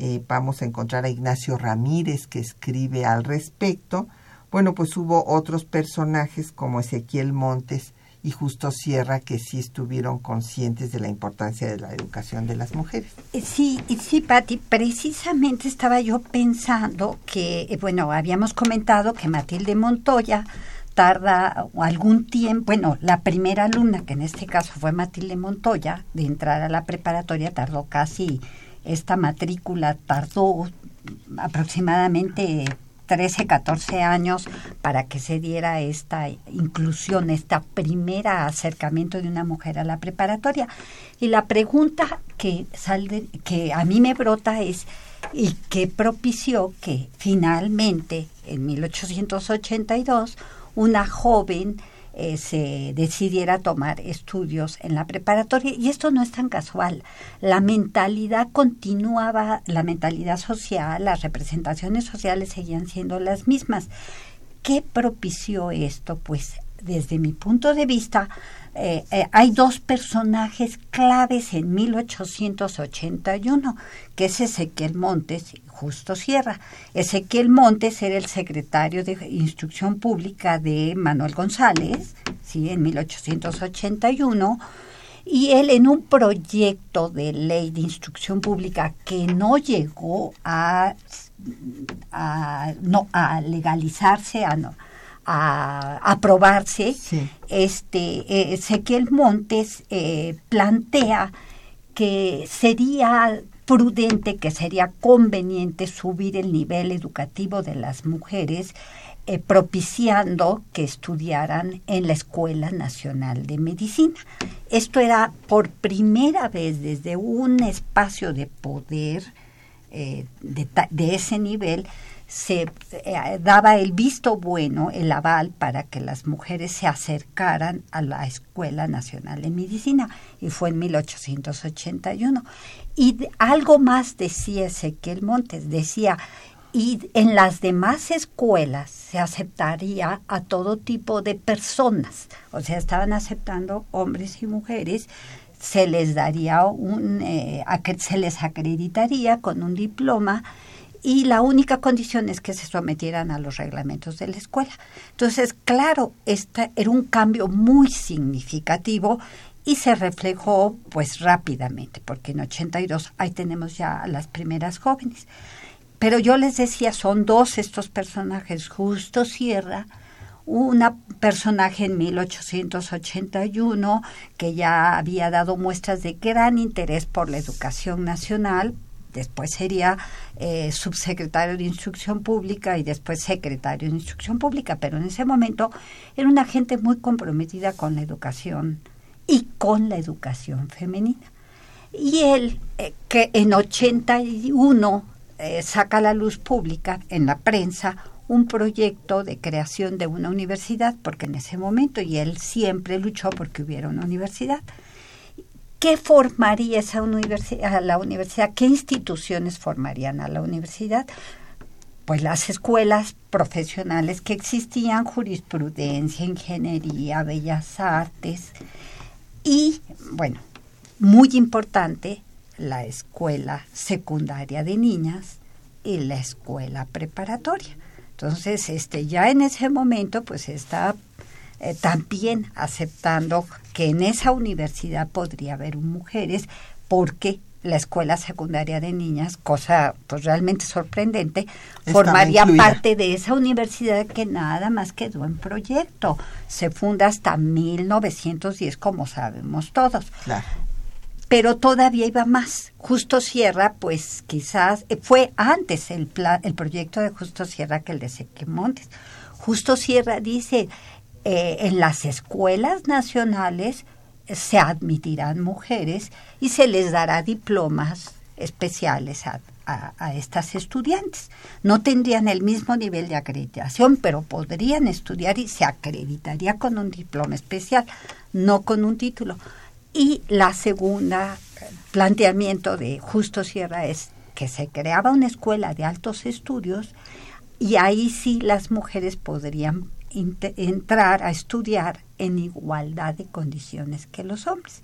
S3: eh, vamos a encontrar a Ignacio Ramírez que escribe al respecto. Bueno, pues hubo otros personajes como Ezequiel Montes y Justo Sierra que sí estuvieron conscientes de la importancia de la educación de las mujeres.
S4: Eh, sí, sí, Patti, precisamente estaba yo pensando que, eh, bueno, habíamos comentado que Matilde Montoya tarda algún tiempo, bueno, la primera alumna, que en este caso fue Matilde Montoya, de entrar a la preparatoria, tardó casi esta matrícula tardó aproximadamente 13, 14 años para que se diera esta inclusión, esta primera acercamiento de una mujer a la preparatoria. Y la pregunta que, sale, que a mí me brota es, ¿y qué propició que finalmente, en 1882, una joven eh, se decidiera tomar estudios en la preparatoria. Y esto no es tan casual. La mentalidad continuaba, la mentalidad social, las representaciones sociales seguían siendo las mismas. ¿Qué propició esto? Pues desde mi punto de vista, eh, eh, hay dos personajes claves en 1881, que es Ezequiel Montes y Justo Sierra. Ezequiel Montes era el secretario de Instrucción Pública de Manuel González, ¿sí? en 1881, y él en un proyecto de ley de instrucción pública que no llegó a, no, a legalizarse, a no, a aprobarse, este eh, Ezequiel Montes eh, plantea que sería prudente, que sería conveniente subir el nivel educativo de las mujeres, eh, propiciando que estudiaran en la Escuela Nacional de Medicina. Esto era por primera vez desde un espacio de poder eh, de, ese nivel, se eh, daba el visto bueno, el aval para que las mujeres se acercaran a la Escuela Nacional de Medicina y fue en 1881. Y algo más decía Ezequiel Montes, decía, y en las demás escuelas se aceptaría a todo tipo de personas, o sea, estaban aceptando hombres y mujeres, se les daría un, eh, se les acreditaría con un diploma y la única condición es que se sometieran a los reglamentos de la escuela. Entonces, claro, este era un cambio muy significativo y se reflejó pues rápidamente, porque en 82 ahí tenemos ya a las primeras jóvenes. Pero yo les decía, son dos estos personajes, Justo Sierra, un personaje en 1881 que ya había dado muestras de gran interés por la educación nacional, después sería eh, subsecretario de Instrucción Pública y después secretario de Instrucción Pública, pero en ese momento era una gente muy comprometida con la educación y con la educación femenina. Y él, eh, que en 81 eh, saca a la luz pública en la prensa un proyecto de creación de una universidad, porque en ese momento, y él siempre luchó porque hubiera una universidad. ¿Qué formaría esa universidad, a la universidad? ¿Qué instituciones formarían a la universidad? Pues las escuelas profesionales que existían, jurisprudencia, ingeniería, bellas artes y, bueno, muy importante, la escuela secundaria de niñas y la escuela preparatoria. Entonces, este, ya en ese momento, pues está eh, también aceptando que en esa universidad podría haber mujeres, porque la escuela secundaria de niñas, cosa pues realmente sorprendente, formaría parte de esa universidad que nada más quedó en proyecto. Se funda hasta 1910, como sabemos todos. Claro pero todavía iba más. Justo Sierra, pues quizás eh, fue antes el, el proyecto de Justo Sierra que el de Sequemontes. Justo Sierra dice, eh, en las escuelas nacionales eh, se admitirán mujeres y se les dará diplomas especiales a, a, estas estudiantes. No tendrían el mismo nivel de acreditación, pero podrían estudiar y se acreditaría con un diploma especial, no con un título. Y la segunda planteamiento de Justo Sierra es que se creaba una escuela de altos estudios y ahí sí las mujeres podrían entrar a estudiar en igualdad de condiciones que los hombres.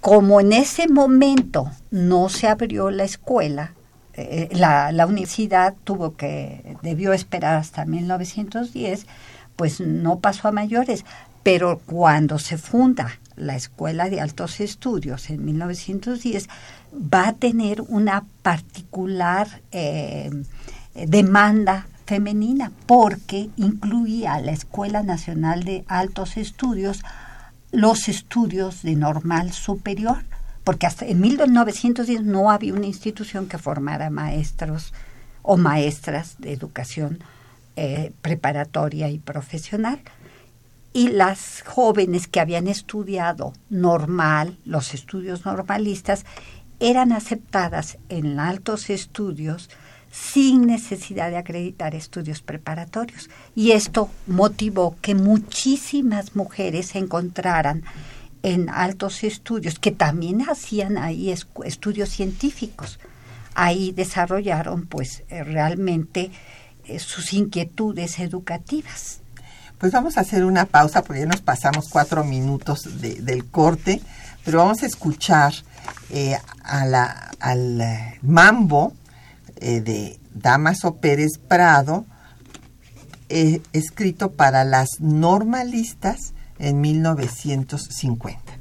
S4: Como en ese momento no se abrió la escuela, eh, la, universidad tuvo que, debió esperar hasta 1910, pues no pasó a mayores. Pero cuando se funda la Escuela de Altos Estudios en 1910, va a tener una particular eh, demanda femenina porque incluía la Escuela Nacional de Altos Estudios los estudios de normal superior, porque hasta en 1910 no había una institución que formara maestros o maestras de educación eh, preparatoria y profesional. Y las jóvenes que habían estudiado normal, los estudios normalistas, eran aceptadas en altos estudios sin necesidad de acreditar estudios preparatorios. Y esto motivó que muchísimas mujeres se encontraran en altos estudios, que también hacían ahí estudios científicos. Ahí desarrollaron pues eh, realmente eh, sus inquietudes educativas.
S3: Pues vamos a hacer una pausa porque ya nos pasamos cuatro minutos del corte, pero vamos a escuchar eh, a la, al eh, mambo eh, de Damaso Pérez Prado, escrito para las normalistas en 1950.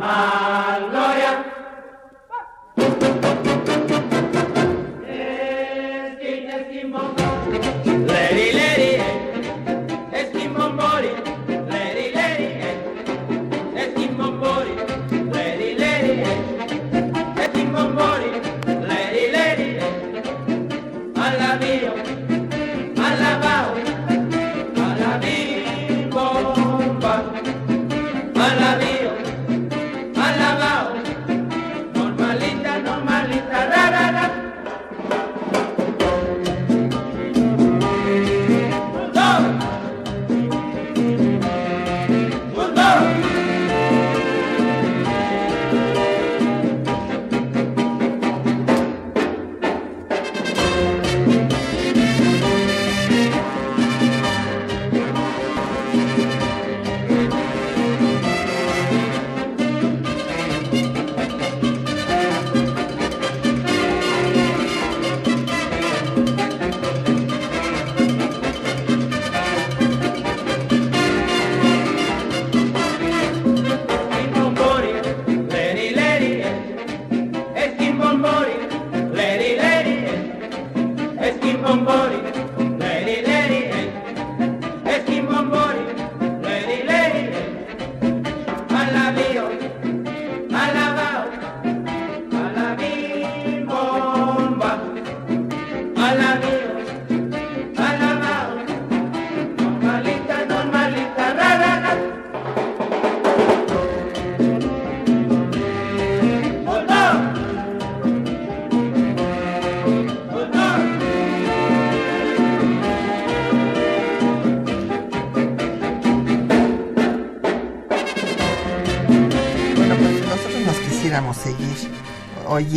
S8: Maria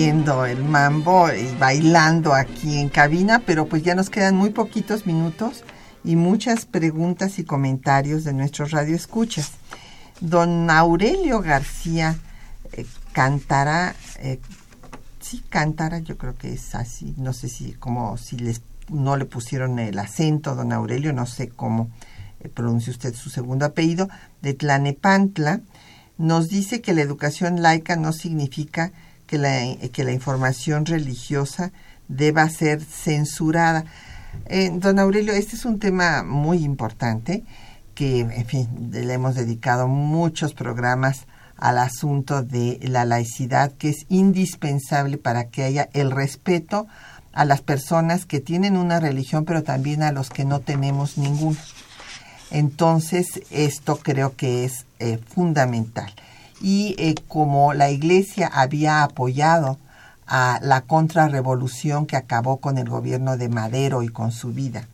S3: el mambo y bailando aquí en cabina, pero pues ya nos quedan muy poquitos minutos y muchas preguntas y comentarios de nuestros radioescuchas. Don Aurelio García eh, cantará, eh, sí, cantará, yo creo que es así, no sé si como si les no le pusieron el acento, don Aurelio, no sé cómo eh, pronuncia usted su segundo apellido, de Tlanepantla, nos dice que la educación laica no significa que la, información religiosa deba ser censurada. Eh, don Aurelio, este es un tema muy importante que, en fin, le hemos dedicado muchos programas al asunto de la laicidad, que es indispensable para que haya el respeto a las personas que tienen una religión, pero también a los que no tenemos ninguna. Entonces, esto creo que es eh, fundamental. Y eh, como la Iglesia había apoyado a la contrarrevolución que acabó con el gobierno de Madero y con su vida,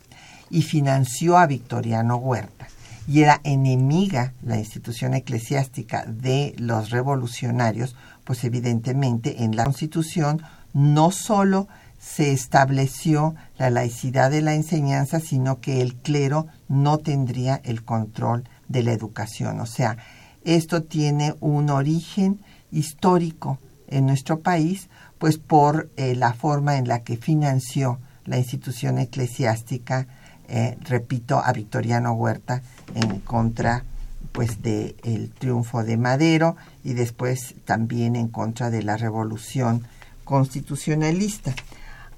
S3: y financió a Victoriano Huerta, y era enemiga la institución eclesiástica de los revolucionarios, pues evidentemente en la Constitución no solo se estableció la laicidad de la enseñanza, sino que el clero no tendría el control de la educación. O sea, esto tiene un origen histórico en nuestro país, pues por eh, la forma en la que financió la institución eclesiástica, eh, repito, a Victoriano Huerta en contra pues del el triunfo de Madero y después también en contra de la revolución constitucionalista.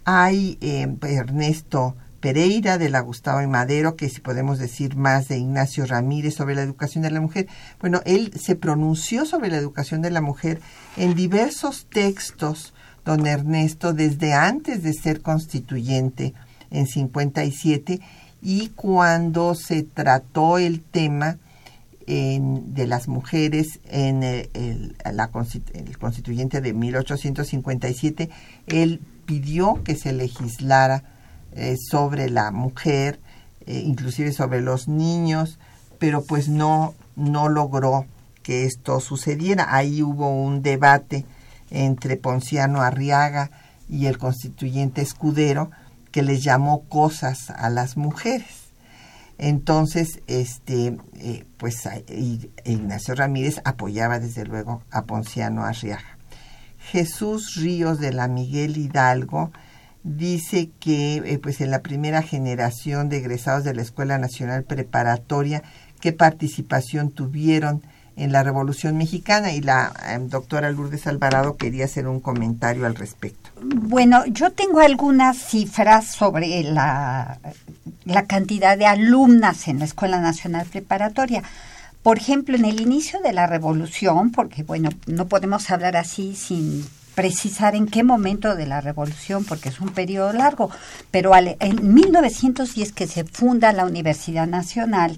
S3: Hay eh, Ernesto Pereira de la Gustavo y Madero, que si podemos decir más de Ignacio Ramírez sobre la educación de la mujer. Bueno, él se pronunció sobre la educación de la mujer en diversos textos, don Ernesto, desde antes de ser constituyente en 57 y cuando se trató el tema de las mujeres en el, la, el constituyente de 1857, él pidió que se legislara eh, sobre la mujer, eh, inclusive sobre los niños, pero pues no, no logró que esto sucediera. Ahí hubo un debate entre Ponciano Arriaga y el constituyente Escudero que les llamó cosas a las mujeres. Entonces, este, eh, pues Ignacio Ramírez apoyaba desde luego a Ponciano Arriaga. Jesús Ríos de la Miguel Hidalgo dice que eh, pues en la primera generación de egresados de la Escuela Nacional Preparatoria, qué participación tuvieron en la Revolución Mexicana y la em, doctora Lourdes Alvarado quería hacer un comentario al respecto.
S4: Bueno, yo tengo algunas cifras sobre la, la cantidad de alumnas en la Escuela Nacional Preparatoria. Por ejemplo, en el inicio de la revolución, porque bueno, no podemos hablar así sin precisar en qué momento de la revolución, porque es un periodo largo, pero en 1910 que se funda la Universidad Nacional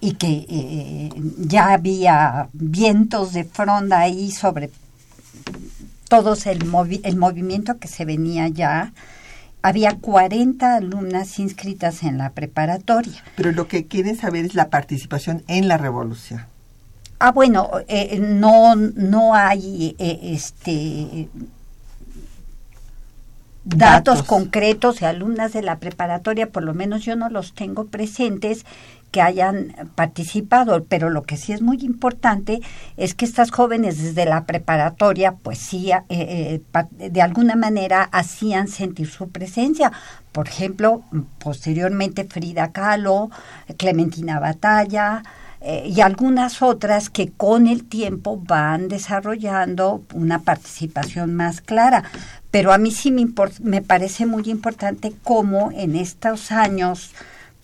S4: y que eh, ya había vientos de fronda ahí sobre todos el, el movimiento que se venía ya, había 40 alumnas inscritas en la preparatoria.
S3: Pero lo que quieren saber es la participación en la revolución.
S4: Ah, bueno, eh, no, no hay eh, este datos, concretos de alumnas de la preparatoria, por lo menos yo no los tengo presentes que hayan participado, pero lo que sí es muy importante es que estas jóvenes desde la preparatoria, pues sí, eh, eh, de alguna manera hacían sentir su presencia. Por ejemplo, posteriormente Frida Kahlo, Clementina Batalla, eh, y algunas otras que con el tiempo van desarrollando una participación más clara. Pero a mí sí me, me parece muy importante cómo en estos años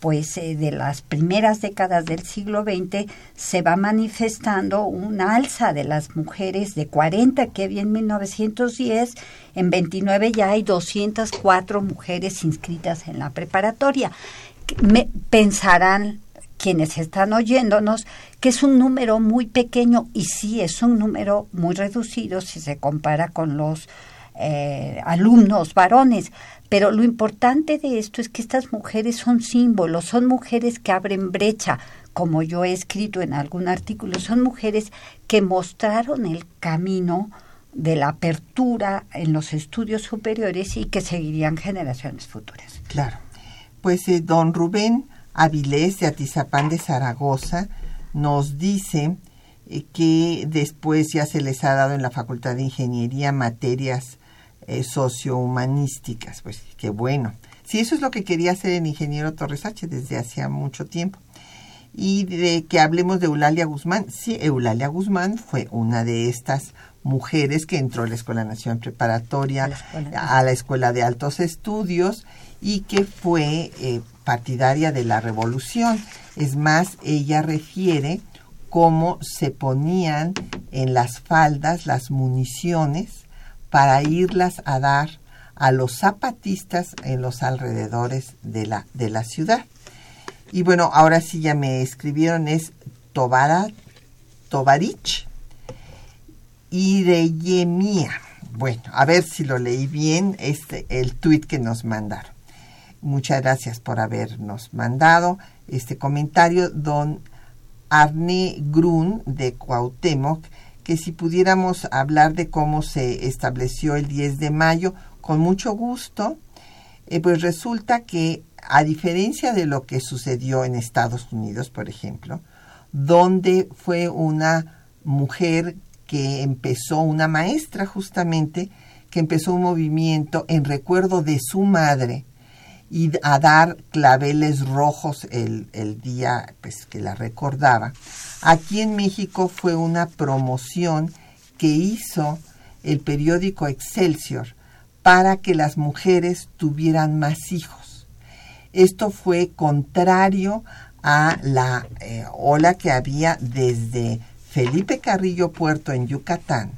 S4: pues eh, de las primeras décadas del siglo XX se va manifestando un alza de las mujeres de 40 que había en 1910, en 29 ya hay 204 mujeres inscritas en la preparatoria. Me, pensarán quienes están oyéndonos que es un número muy pequeño y sí es un número muy reducido si se compara con los eh, alumnos varones, pero lo importante de esto es que estas mujeres son símbolos, son mujeres que abren brecha, como yo he escrito en algún artículo, son mujeres que mostraron el camino de la apertura en los estudios superiores y que seguirían generaciones futuras.
S3: Claro. Pues eh, don Rubén Avilés de Atizapán de Zaragoza nos dice eh, que después ya se les ha dado en la Facultad de Ingeniería materias eh, sociohumanísticas. Pues qué bueno. Sí, eso es lo que quería hacer el ingeniero Torres H desde hacía mucho tiempo. Y de que hablemos de Eulalia Guzmán. Sí, Eulalia Guzmán fue una de estas mujeres que entró a la Escuela Nacional Preparatoria, a la Escuela de Altos Estudios y que fue eh, partidaria de la revolución. Es más, ella refiere cómo se ponían en las faldas las municiones para irlas a dar a los zapatistas en los alrededores de la, de la ciudad. Y bueno, ahora sí ya me escribieron, es Tobara, Tovarich y de Yemía. Bueno, a ver si lo leí bien, este, el tuit que nos mandaron. Muchas gracias por habernos mandado este comentario, don Arne Grun de Cuauhtémoc, que si pudiéramos hablar de cómo se estableció el 10 de mayo, con mucho gusto, eh, pues resulta que a diferencia de lo que sucedió en Estados Unidos, por ejemplo, donde fue una mujer que empezó, una maestra justamente, que empezó un movimiento en recuerdo de su madre, y a dar claveles rojos el, el día pues, que la recordaba. Aquí en México fue una promoción que hizo el periódico Excelsior para que las mujeres tuvieran más hijos. Esto fue contrario a la eh, ola que había desde Felipe Carrillo Puerto en Yucatán,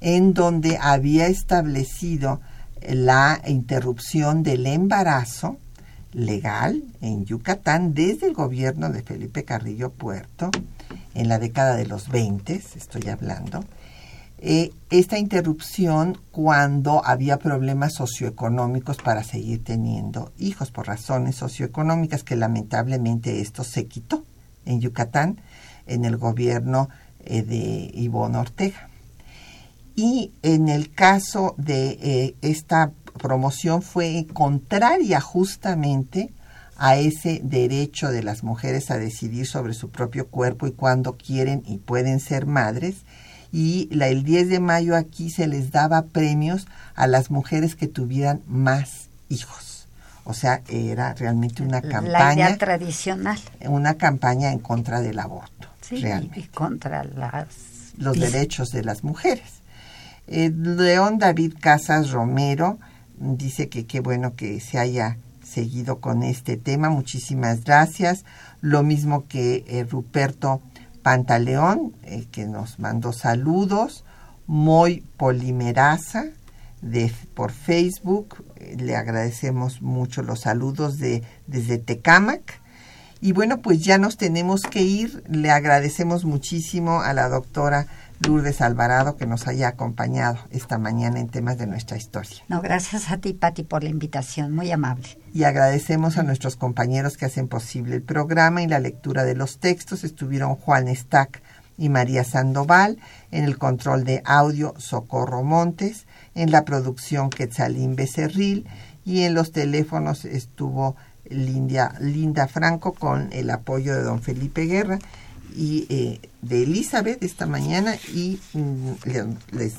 S3: en donde había establecido la interrupción del embarazo legal en Yucatán desde el gobierno de Felipe Carrillo Puerto, en la década de los 20, estoy hablando, eh, esta interrupción cuando había problemas socioeconómicos para seguir teniendo hijos por razones socioeconómicas que lamentablemente esto se quitó en Yucatán en el gobierno eh, de Ivonne Ortega. Y en el caso de eh, esta promoción fue contraria justamente a ese derecho de las mujeres a decidir sobre su propio cuerpo y cuándo quieren y pueden ser madres. Y la, el 10 de mayo aquí se les daba premios a las mujeres que tuvieran más hijos. O sea, era realmente una campaña.
S4: La tradicional.
S3: Una campaña en contra del aborto. Sí, realmente.
S4: y contra las...
S3: los derechos de las mujeres. Eh, León David Casas Romero dice que qué bueno que se haya seguido con este tema. Muchísimas gracias. Lo mismo que eh, Ruperto Pantaleón, eh, que nos mandó saludos. Moy Polimerasa de, por Facebook. le agradecemos mucho los saludos de, desde Tecámac. Y bueno, pues ya nos tenemos que ir. Le agradecemos muchísimo a la doctora Lourdes Alvarado que nos haya acompañado esta mañana en temas de nuestra historia.
S4: No, gracias a ti, Pati, por la invitación, muy amable.
S3: Y agradecemos a nuestros compañeros que hacen posible el programa y la lectura de los textos. Estuvieron Juan Stack y María Sandoval, en el control de audio Socorro Montes, en la producción Quetzalín Becerril y en los teléfonos estuvo Linda, Linda Franco con el apoyo de don Felipe Guerra y eh, de Elizabeth esta mañana y mm, les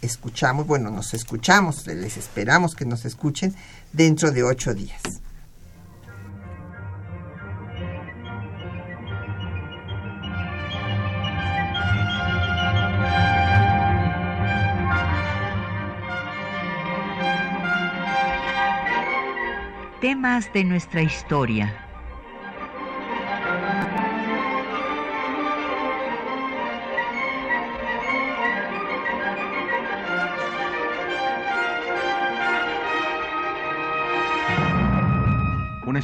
S3: escuchamos, bueno, nos escuchamos, les esperamos que nos escuchen dentro de ocho días.
S1: Temas de nuestra historia